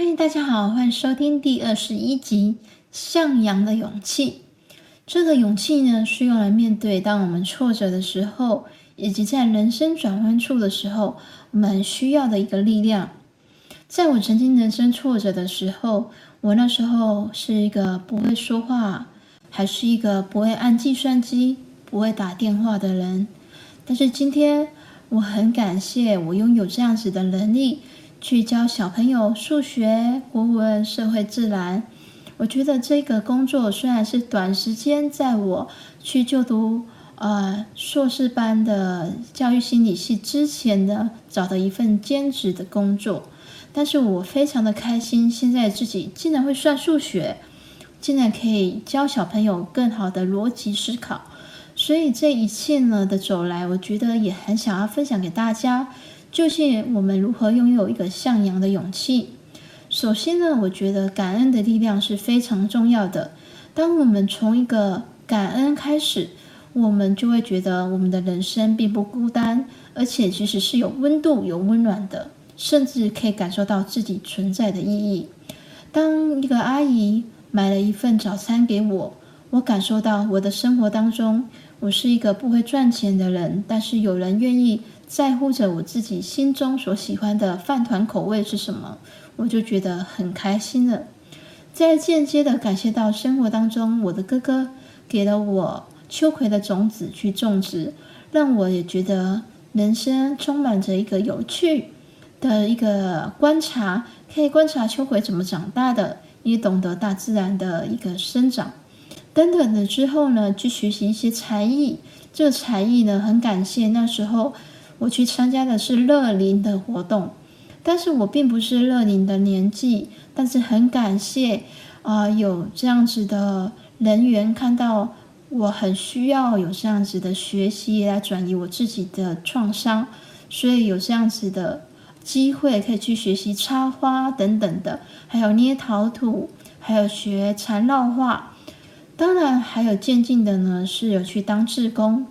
嗨，大家好，欢迎收听第二十一集《向阳的勇气》。这个勇气呢，是用来面对当我们挫折的时候，以及在人生转弯处的时候，我们需要的一个力量。在我曾经人生挫折的时候，我那时候是一个不会说话，还是一个不会按计算机、不会打电话的人。但是今天，我很感谢我拥有这样子的能力。去教小朋友数学、国文、社会、自然。我觉得这个工作虽然是短时间，在我去就读呃硕士班的教育心理系之前呢，找的一份兼职的工作，但是我非常的开心。现在自己竟然会算数学，竟然可以教小朋友更好的逻辑思考，所以这一切呢的走来，我觉得也很想要分享给大家。就是我们如何拥有一个向阳的勇气。首先呢，我觉得感恩的力量是非常重要的。当我们从一个感恩开始，我们就会觉得我们的人生并不孤单，而且其实是有温度、有温暖的，甚至可以感受到自己存在的意义。当一个阿姨买了一份早餐给我，我感受到我的生活当中，我是一个不会赚钱的人，但是有人愿意。在乎着我自己心中所喜欢的饭团口味是什么，我就觉得很开心了。在间接的感谢到生活当中，我的哥哥给了我秋葵的种子去种植，让我也觉得人生充满着一个有趣的一个观察，可以观察秋葵怎么长大的，也懂得大自然的一个生长。等等的之后呢，去学习一些才艺，这个才艺呢，很感谢那时候。我去参加的是乐龄的活动，但是我并不是乐龄的年纪，但是很感谢啊、有这样子的人员看到我很需要有这样子的学习来转移我自己的创伤，所以有这样子的机会可以去学习插花等等的，还有捏陶土，还有学缠绕画，当然还有渐进的呢，是有去当志工。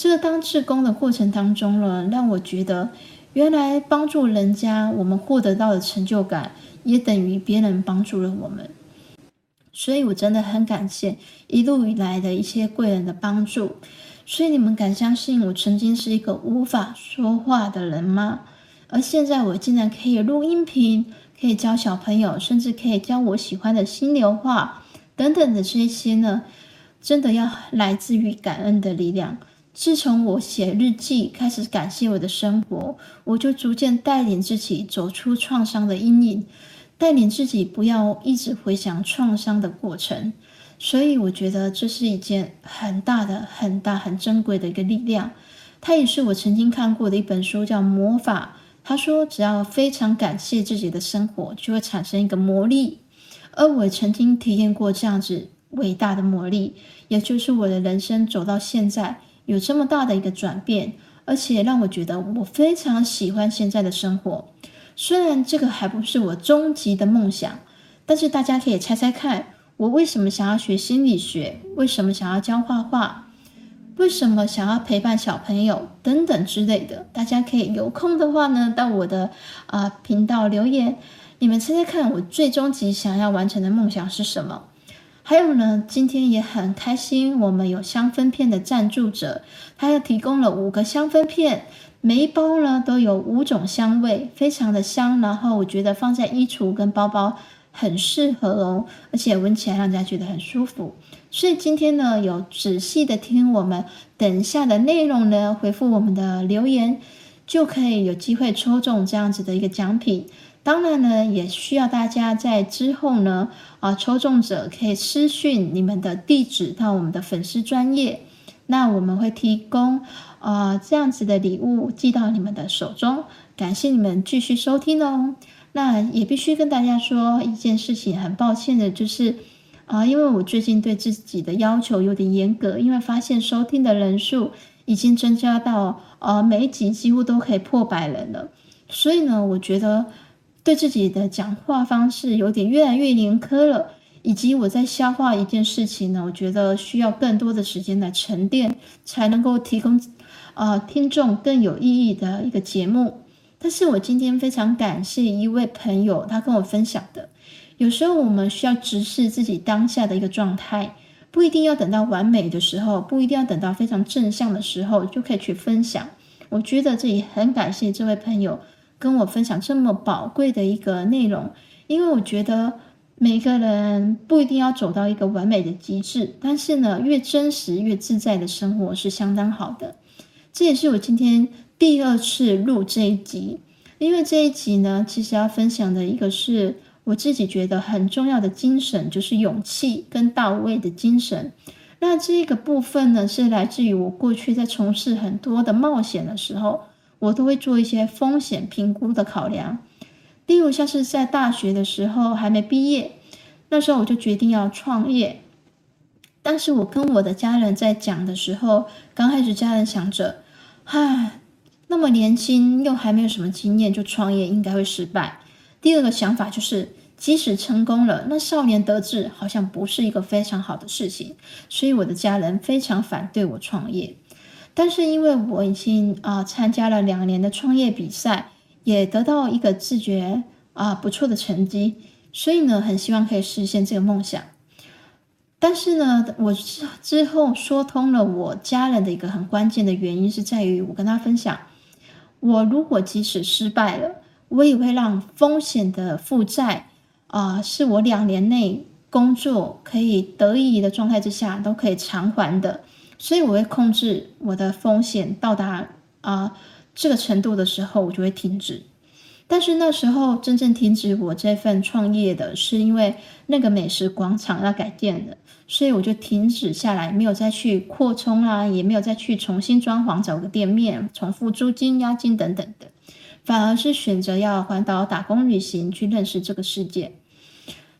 这个当志工的过程当中呢，让我觉得原来帮助人家，我们获得到的成就感也等于别人帮助了我们。所以我真的很感谢一路以来的一些贵人的帮助。所以你们敢相信我曾经是一个无法说话的人吗？而现在我竟然可以录音频，可以教小朋友，甚至可以教我喜欢的心流画等等的这些呢，真的要来自于感恩的力量。自从我写日记，开始感谢我的生活，我就逐渐带领自己走出创伤的阴影，带领自己不要一直回想创伤的过程。所以我觉得这是一件很大的、很大、很珍贵的一个力量。它也是我曾经看过的一本书，叫《魔法》。他说，只要非常感谢自己的生活，就会产生一个魔力。而我曾经体验过这样子伟大的魔力，也就是我的人生走到现在。有这么大的一个转变，而且让我觉得我非常喜欢现在的生活。虽然这个还不是我终极的梦想，但是大家可以猜猜看，我为什么想要学心理学？为什么想要教画画？为什么想要陪伴小朋友等等之类的？大家可以有空的话呢，到我的啊、频道留言，你们猜猜看，我最终极想要完成的梦想是什么？还有呢，今天也很开心，我们有香氛片的赞助者，他又提供了五个香氛片，每一包呢都有五种香味，非常的香。然后我觉得放在衣橱跟包包很适合哦，而且闻起来让人家觉得很舒服。所以今天呢，有仔细的听我们等一下的内容呢，回复我们的留言，就可以有机会抽中这样子的一个奖品。当然呢，也需要大家在之后呢，啊，抽中者可以私讯你们的地址到我们的粉丝专页，那我们会提供啊这样子的礼物寄到你们的手中。感谢你们继续收听哦。那也必须跟大家说一件事情，很抱歉的就是啊，因为我最近对自己的要求有点严格，因为发现收听的人数已经增加到啊每一集几乎都可以破百人了，所以呢，我觉得。对自己的讲话方式有点越来越严苛了，以及我在消化一件事情呢，我觉得需要更多的时间来沉淀，才能够提供啊、呃、听众更有意义的一个节目。但是我今天非常感谢一位朋友，他跟我分享的，有时候我们需要直视自己当下的一个状态，不一定要等到完美的时候，不一定要等到非常正向的时候就可以去分享。我觉得这里很感谢这位朋友跟我分享这么宝贵的一个内容，因为我觉得每个人不一定要走到一个完美的极致，但是呢，越真实越自在的生活是相当好的。这也是我今天。第二次录这一集，因为这一集呢，其实要分享的一个是我自己觉得很重要的精神，就是勇气跟到位的精神。那这个部分呢，是来自于我过去在从事很多的冒险的时候，我都会做一些风险评估的考量。例如像是在大学的时候还没毕业，那时候我就决定要创业。但是我跟我的家人在讲的时候，刚开始家人想着，唉。那么年轻又还没有什么经验就创业，应该会失败。第二个想法就是，即使成功了，那少年得志好像不是一个非常好的事情，所以我的家人非常反对我创业。但是因为我已经啊、参加了两年的创业比赛，也得到一个自觉啊、不错的成绩，所以呢，很希望可以实现这个梦想。但是呢，我之之后说通了我家人的一个很关键的原因，是在于我跟他分享。我如果即使失败了，我也会让风险的负债啊、是我两年内工作可以得以的状态之下都可以偿还的。所以我会控制我的风险到达啊、这个程度的时候，我就会停止。但是那时候真正停止我这份创业的是因为那个美食广场要改建了。所以我就停止下来，没有再去扩充啊，也没有再去重新装潢找个店面，重复租金、押金等等的，反而是选择要环岛打工旅行，去认识这个世界。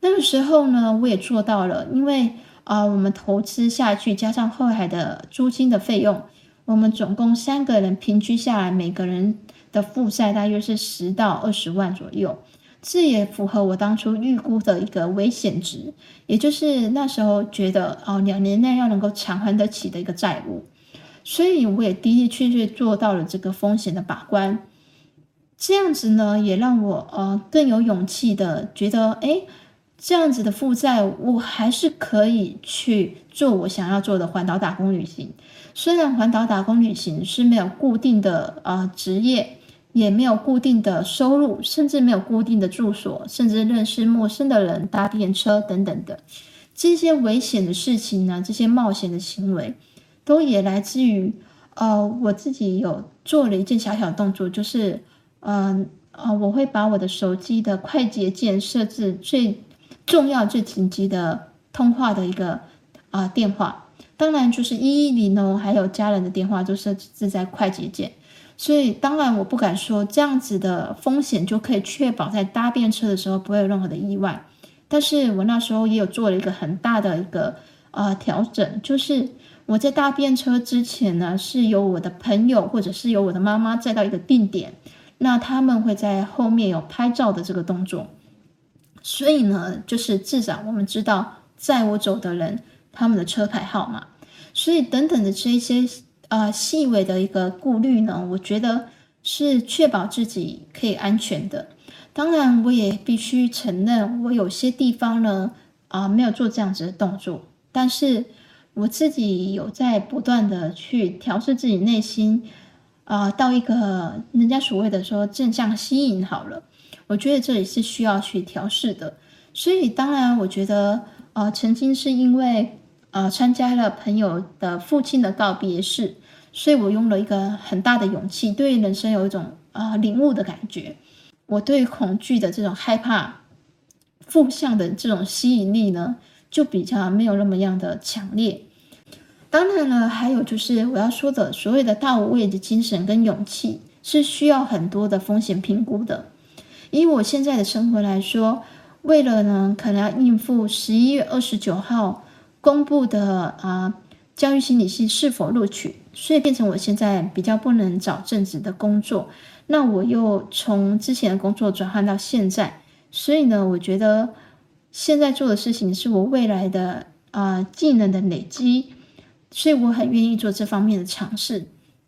那个时候呢，我也做到了，因为啊、我们投资下去，加上后来的租金的费用，我们总共三个人平均下来，每个人的负债大约是十到二十万左右。这也符合我当初预估的一个危险值，也就是那时候觉得哦，两年内要能够偿还得起的一个债务，所以我也的的确确做到了这个风险的把关。这样子呢，也让我呃更有勇气的觉得，哎，这样子的负债我还是可以去做我想要做的环岛打工旅行。虽然环岛打工旅行是没有固定的呃职业。也没有固定的收入，甚至没有固定的住所，甚至认识陌生的人、搭便车等等的这些危险的事情呢，这些冒险的行为，都也来自于呃我自己有做了一件小小动作，就是嗯呃，呃我会把我的手机的快捷键设置最重要、最紧急的通话的一个啊、电话，当然就是一一零哦，还有家人的电话都设置在快捷键。所以，当然我不敢说这样子的风险就可以确保在搭便车的时候不会有任何的意外。但是我那时候也有做了一个很大的一个呃调整，就是我在搭便车之前呢，是由我的朋友或者是由我的妈妈载到一个定点，那他们会在后面有拍照的这个动作。所以呢，就是至少我们知道载我走的人他们的车牌号码，所以等等的这一些。啊、呃，细微的一个顾虑呢，我觉得是确保自己可以安全的。当然，我也必须承认，我有些地方呢，啊、没有做这样子的动作。但是我自己有在不断的去调试自己内心，啊、到一个人家所谓的说正向吸引好了。我觉得这里是需要去调试的。所以，当然，我觉得，呃，曾经是因为。呃，参加了朋友的父亲的告别式，所以我用了一个很大的勇气，对人生有一种啊、领悟的感觉。我对恐惧的这种害怕，负向的这种吸引力呢，就比较没有那么样的强烈。当然了，还有就是我要说的所谓的大无畏的精神跟勇气，是需要很多的风险评估的。以我现在的生活来说，为了呢，可能要应付十一月二十九号。公布的啊，教育心理系是否录取，所以变成我现在比较不能找正职的工作。那我又从之前的工作转换到现在，所以呢，我觉得现在做的事情是我未来的啊技能的累积，所以我很愿意做这方面的尝试。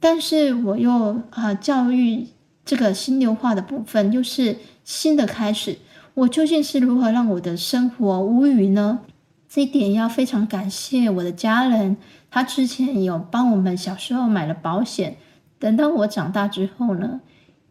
但是我又啊教育这个新流化的部分，又是新的开始。我究竟是如何让我的生活无虞呢？这一点要非常感谢我的家人，他之前有帮我们小时候买了保险，等到我长大之后呢，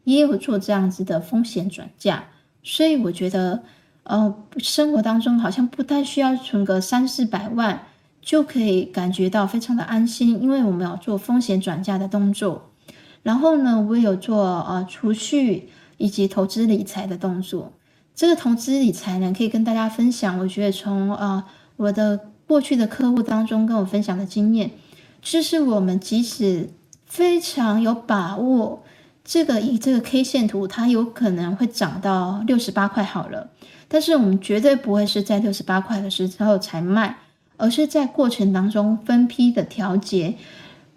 也有做这样子的风险转嫁，所以我觉得，呃，生活当中好像不太需要存个三四百万，就可以感觉到非常的安心，因为我们有做风险转嫁的动作，然后呢，我也有做呃储蓄以及投资理财的动作。这个投资理财呢，可以跟大家分享，我觉得从呃。我的过去的客户当中跟我分享的经验，就是我们即使非常有把握，这个以这个 K 线图，它有可能会涨到六十八块好了，但是我们绝对不会是在六十八块的时候才卖，而是在过程当中分批的调节，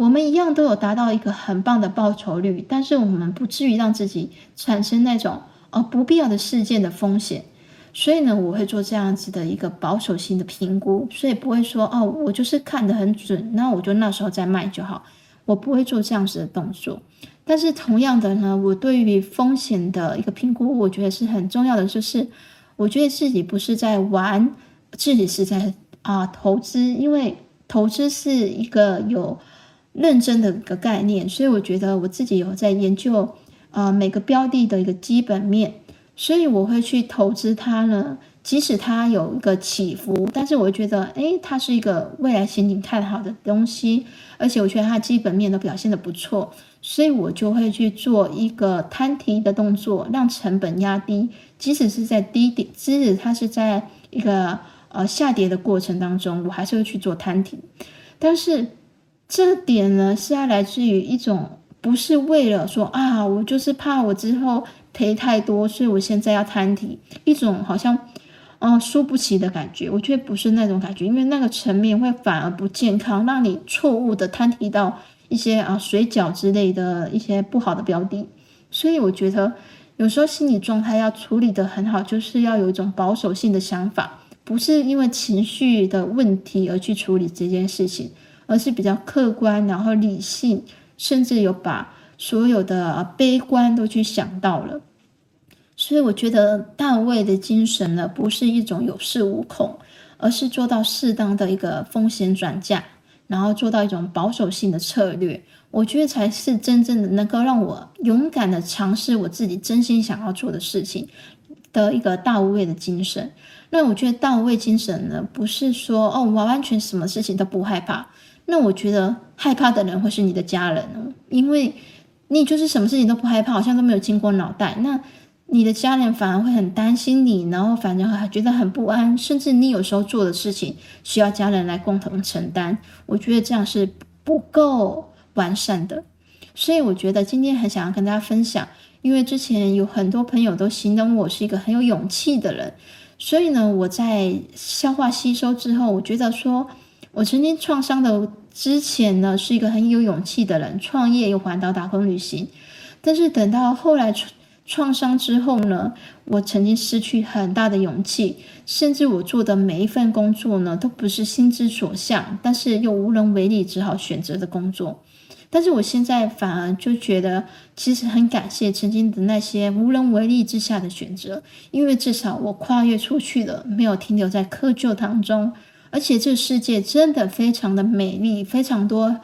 我们一样都有达到一个很棒的报酬率，但是我们不至于让自己产生那种呃不必要的事件的风险。所以呢，我会做这样子的一个保守性的评估，所以不会说哦，我就是看得很准，那我就那时候再卖就好。我不会做这样子的动作。但是同样的呢，我对于风险的一个评估，我觉得是很重要的，就是我觉得自己不是在玩，自己是在啊投资，因为投资是一个有认真的一个概念，所以我觉得我自己有在研究呃每个标的的一个基本面。所以我会去投资它呢，即使它有一个起伏，但是我觉得，诶，它是一个未来前景看好的东西，而且我觉得它基本面都表现得不错，所以我就会去做一个摊提的动作，让成本压低，即使是在低点，即使它是在一个呃下跌的过程当中，我还是会去做摊提，但是这点呢是要来自于一种，不是为了说啊，我就是怕我之后。赔太多，所以我现在要摊提，一种好像，嗯，输不起的感觉。我觉得不是那种感觉，因为那个层面会反而不健康，让你错误的摊提到一些啊水饺之类的一些不好的标的。所以我觉得有时候心理状态要处理得很好，就是要有一种保守性的想法，不是因为情绪的问题而去处理这件事情，而是比较客观，然后理性，甚至有把。所有的悲观都去想到了，所以我觉得大卫的精神呢，不是一种有恃无恐，而是做到适当的一个风险转嫁，然后做到一种保守性的策略。我觉得才是真正的能够让我勇敢的尝试我自己真心想要做的事情的一个大无畏的精神。那我觉得大无畏精神呢，不是说哦，我完全什么事情都不害怕。那我觉得害怕的人会是你的家人，因为。你就是什么事情都不害怕，好像都没有经过脑袋。那你的家人反而会很担心你，然后反正还觉得很不安，甚至你有时候做的事情需要家人来共同承担。我觉得这样是不够完善的。所以我觉得今天很想要跟大家分享，因为之前有很多朋友都形容我是一个很有勇气的人，所以呢，我在消化吸收之后，我觉得说我曾经创伤的。之前呢，是一个很有勇气的人，创业又环岛打工旅行。但是等到后来创创伤之后呢，我曾经失去很大的勇气，甚至我做的每一份工作呢，都不是心之所向，但是又无能为力，只好选择的工作。但是我现在反而就觉得，其实很感谢曾经的那些无能为力之下的选择，因为至少我跨越出去了，没有停留在窠臼当中。而且这世界真的非常的美丽，非常多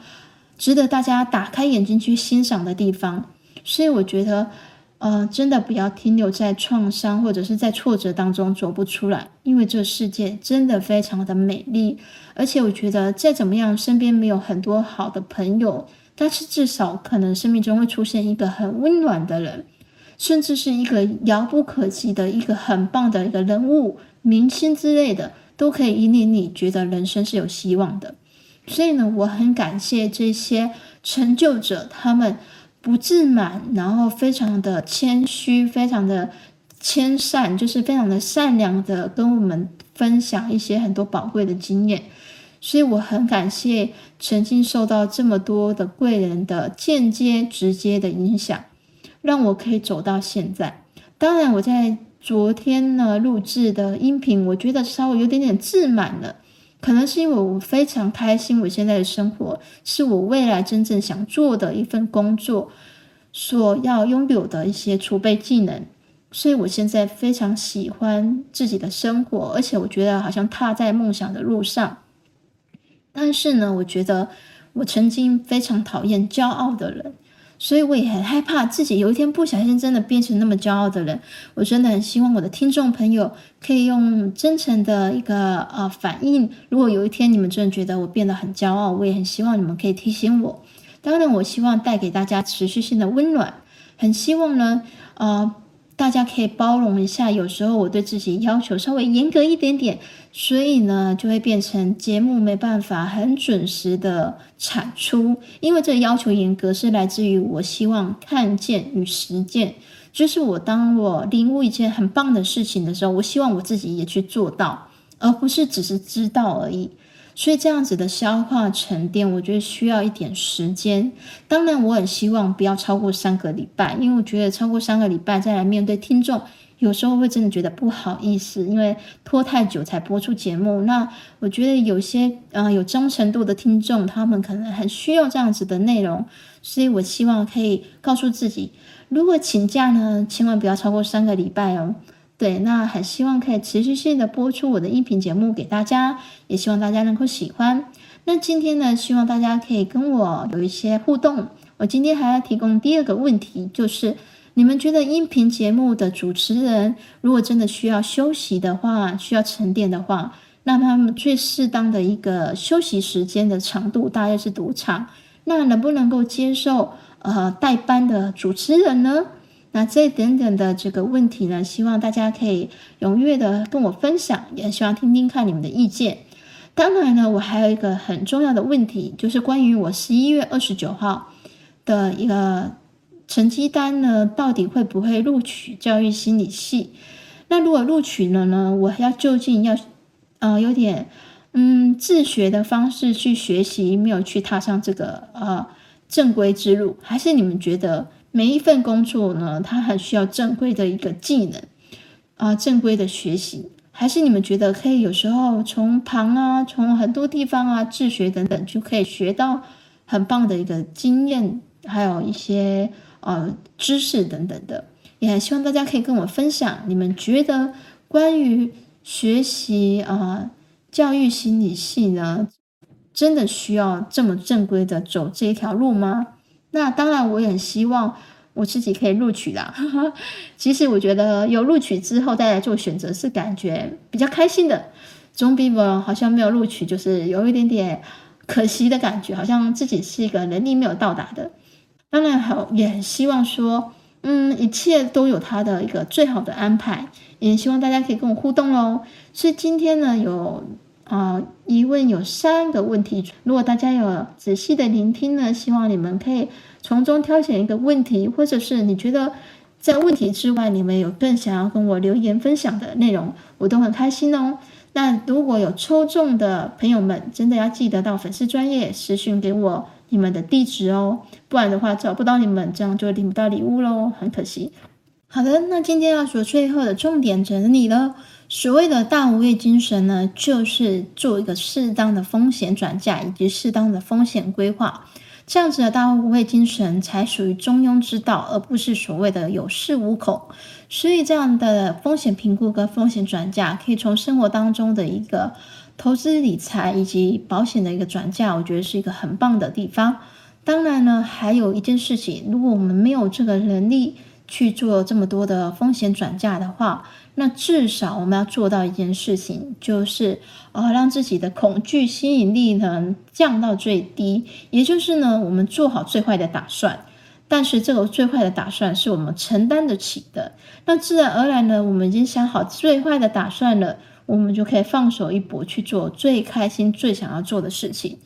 值得大家打开眼睛去欣赏的地方。所以我觉得，呃，真的不要停留在创伤或者是在挫折当中走不出来，因为这世界真的非常的美丽。而且我觉得，再怎么样，身边没有很多好的朋友，但是至少可能生命中会出现一个很温暖的人，甚至是一个遥不可及的一个很棒的一个人物、明星之类的。都可以引领你觉得人生是有希望的，所以呢，我很感谢这些成就者，他们不自满，然后非常的谦虚，非常的谦善，就是非常的善良的跟我们分享一些很多宝贵的经验。所以我很感谢曾经受到这么多的贵人的间接、直接的影响，让我可以走到现在。当然，我在。昨天呢，录制的音频，我觉得稍微有点点自满了，可能是因为我非常开心，我现在的生活是我未来真正想做的一份工作，所要拥有的一些储备技能。所以我现在非常喜欢自己的生活，而且我觉得好像踏在梦想的路上。但是呢，我觉得我曾经非常讨厌骄傲的人。所以我也很害怕自己有一天不小心真的变成那么骄傲的人。我真的很希望我的听众朋友可以用真诚的一个呃反应。如果有一天你们真的觉得我变得很骄傲，我也很希望你们可以提醒我。当然，我希望带给大家持续性的温暖。很希望呢，呃。大家可以包容一下，有时候我对自己要求稍微严格一点点，所以呢，就会变成节目没办法很准时的产出。因为这个要求严格是来自于我希望看见与实践，就是我当我领悟一件很棒的事情的时候，我希望我自己也去做到，而不是只是知道而已。所以这样子的消化沉淀，我觉得需要一点时间。当然，我很希望不要超过三个礼拜，因为我觉得超过三个礼拜再来面对听众，有时候会真的觉得不好意思，因为拖太久才播出节目。那我觉得有些呃有忠诚度的听众，他们可能很需要这样子的内容，所以我希望可以告诉自己，如果请假呢，千万不要超过三个礼拜哦。对，那很希望可以持续性的播出我的音频节目给大家，也希望大家能够喜欢。那今天呢，希望大家可以跟我有一些互动。我今天还要提供第二个问题，就是你们觉得音频节目的主持人如果真的需要休息的话，需要沉淀的话，那他们最适当的一个休息时间的长度大约是多长？那能不能够接受呃代班的主持人呢？那这一点点的这个问题呢，希望大家可以踊跃的跟我分享，也希望听听看你们的意见。当然呢，我还有一个很重要的问题，就是关于我十一月二十九号的一个成绩单呢，到底会不会录取教育心理系？那如果录取了呢，我要究竟要呃有点嗯自学的方式去学习，没有去踏上这个呃正规之路，还是你们觉得？每一份工作呢，它很需要正规的一个技能啊，正规的学习，还是你们觉得可以有时候从旁啊，从很多地方啊自学等等，就可以学到很棒的一个经验，还有一些呃知识等等的。也很希望大家可以跟我分享，你们觉得关于学习啊教育心理系呢，真的需要这么正规的走这一条路吗？那当然，我也希望我自己可以录取啦。其实我觉得有录取之后再来做选择是感觉比较开心的，总比我好像没有录取就是有一点点可惜的感觉，好像自己是一个能力没有到达的。当然好，也很希望说，嗯，一切都有它的一个最好的安排，也希望大家可以跟我互动喽。所以今天呢，有。啊、疑问有三个问题，如果大家有仔细的聆听呢，希望你们可以从中挑选一个问题，或者是你觉得在问题之外，你们有更想要跟我留言分享的内容，我都很开心哦。那如果有抽中的朋友们，真的要记得到粉丝专业私讯给我你们的地址哦，不然的话找不到你们，这样就领不到礼物喽，很可惜。好的，那今天要说最后的重点整理了。所谓的大无畏精神呢，就是做一个适当的风险转嫁以及适当的风险规划，这样子的大无畏精神才属于中庸之道，而不是所谓的有恃无恐。所以，这样的风险评估跟风险转嫁，可以从生活当中的一个投资理财以及保险的一个转嫁，我觉得是一个很棒的地方。当然呢，还有一件事情，如果我们没有这个能力去做这么多的风险转嫁的话，那至少我们要做到一件事情，就是呃，让自己的恐惧吸引力呢降到最低。也就是呢，我们做好最坏的打算，但是这个最坏的打算是我们承担得起的。那自然而然呢，我们已经想好最坏的打算了，我们就可以放手一搏去做最开心、最想要做的事情。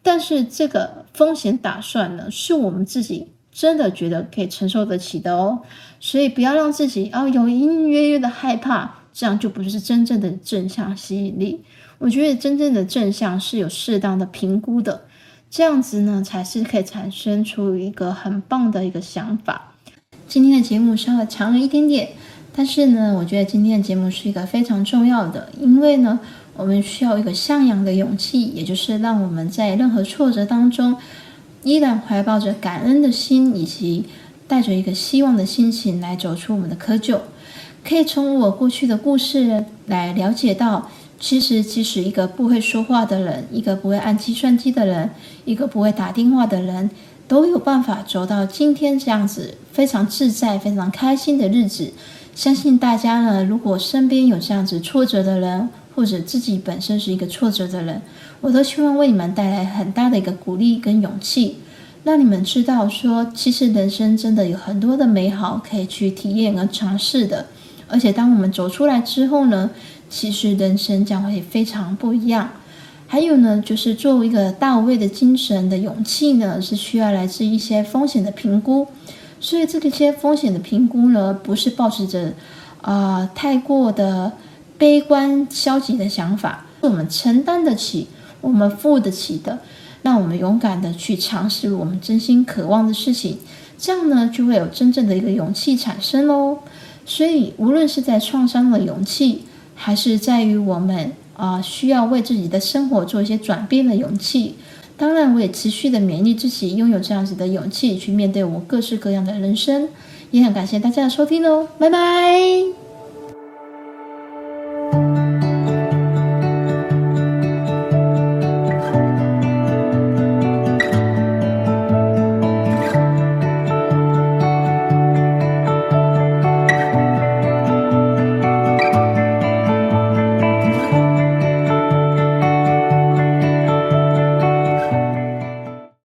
但是这个风险打算呢，是我们自己。真的觉得可以承受得起的哦，所以不要让自己哦有隐隐约约的害怕，这样就不是真正的正向吸引力。我觉得真正的正向是有适当的评估的，这样子呢才是可以产生出一个很棒的一个想法。今天的节目稍微长了一点点，但是呢，我觉得今天的节目是一个非常重要的，因为呢，我们需要一个向阳的勇气，也就是让我们在任何挫折当中。依然怀抱着感恩的心，以及带着一个希望的心情来走出我们的窠臼。可以从我过去的故事来了解到，其实即使一个不会说话的人，一个不会按计算机的人，一个不会打电话的人，都有办法走到今天这样子非常自在、非常开心的日子。相信大家呢，如果身边有这样子挫折的人，或者自己本身是一个挫折的人，我都希望为你们带来很大的一个鼓励跟勇气，让你们知道说，其实人生真的有很多的美好可以去体验和尝试的。而且，当我们走出来之后呢，其实人生将会非常不一样。还有呢，就是作为一个大无畏的精神的勇气呢，是需要来自一些风险的评估。所以，这个些风险的评估呢，不是抱持着啊、太过的悲观消极的想法，是我们承担得起，我们付得起的。那我们勇敢的去尝试我们真心渴望的事情，这样呢，就会有真正的一个勇气产生喽。所以，无论是在创伤的勇气，还是在于我们啊、需要为自己的生活做一些转变的勇气，当然，我也持续的勉励自己拥有这样子的勇气去面对我各式各样的人生。也很感谢大家的收听哦，拜拜。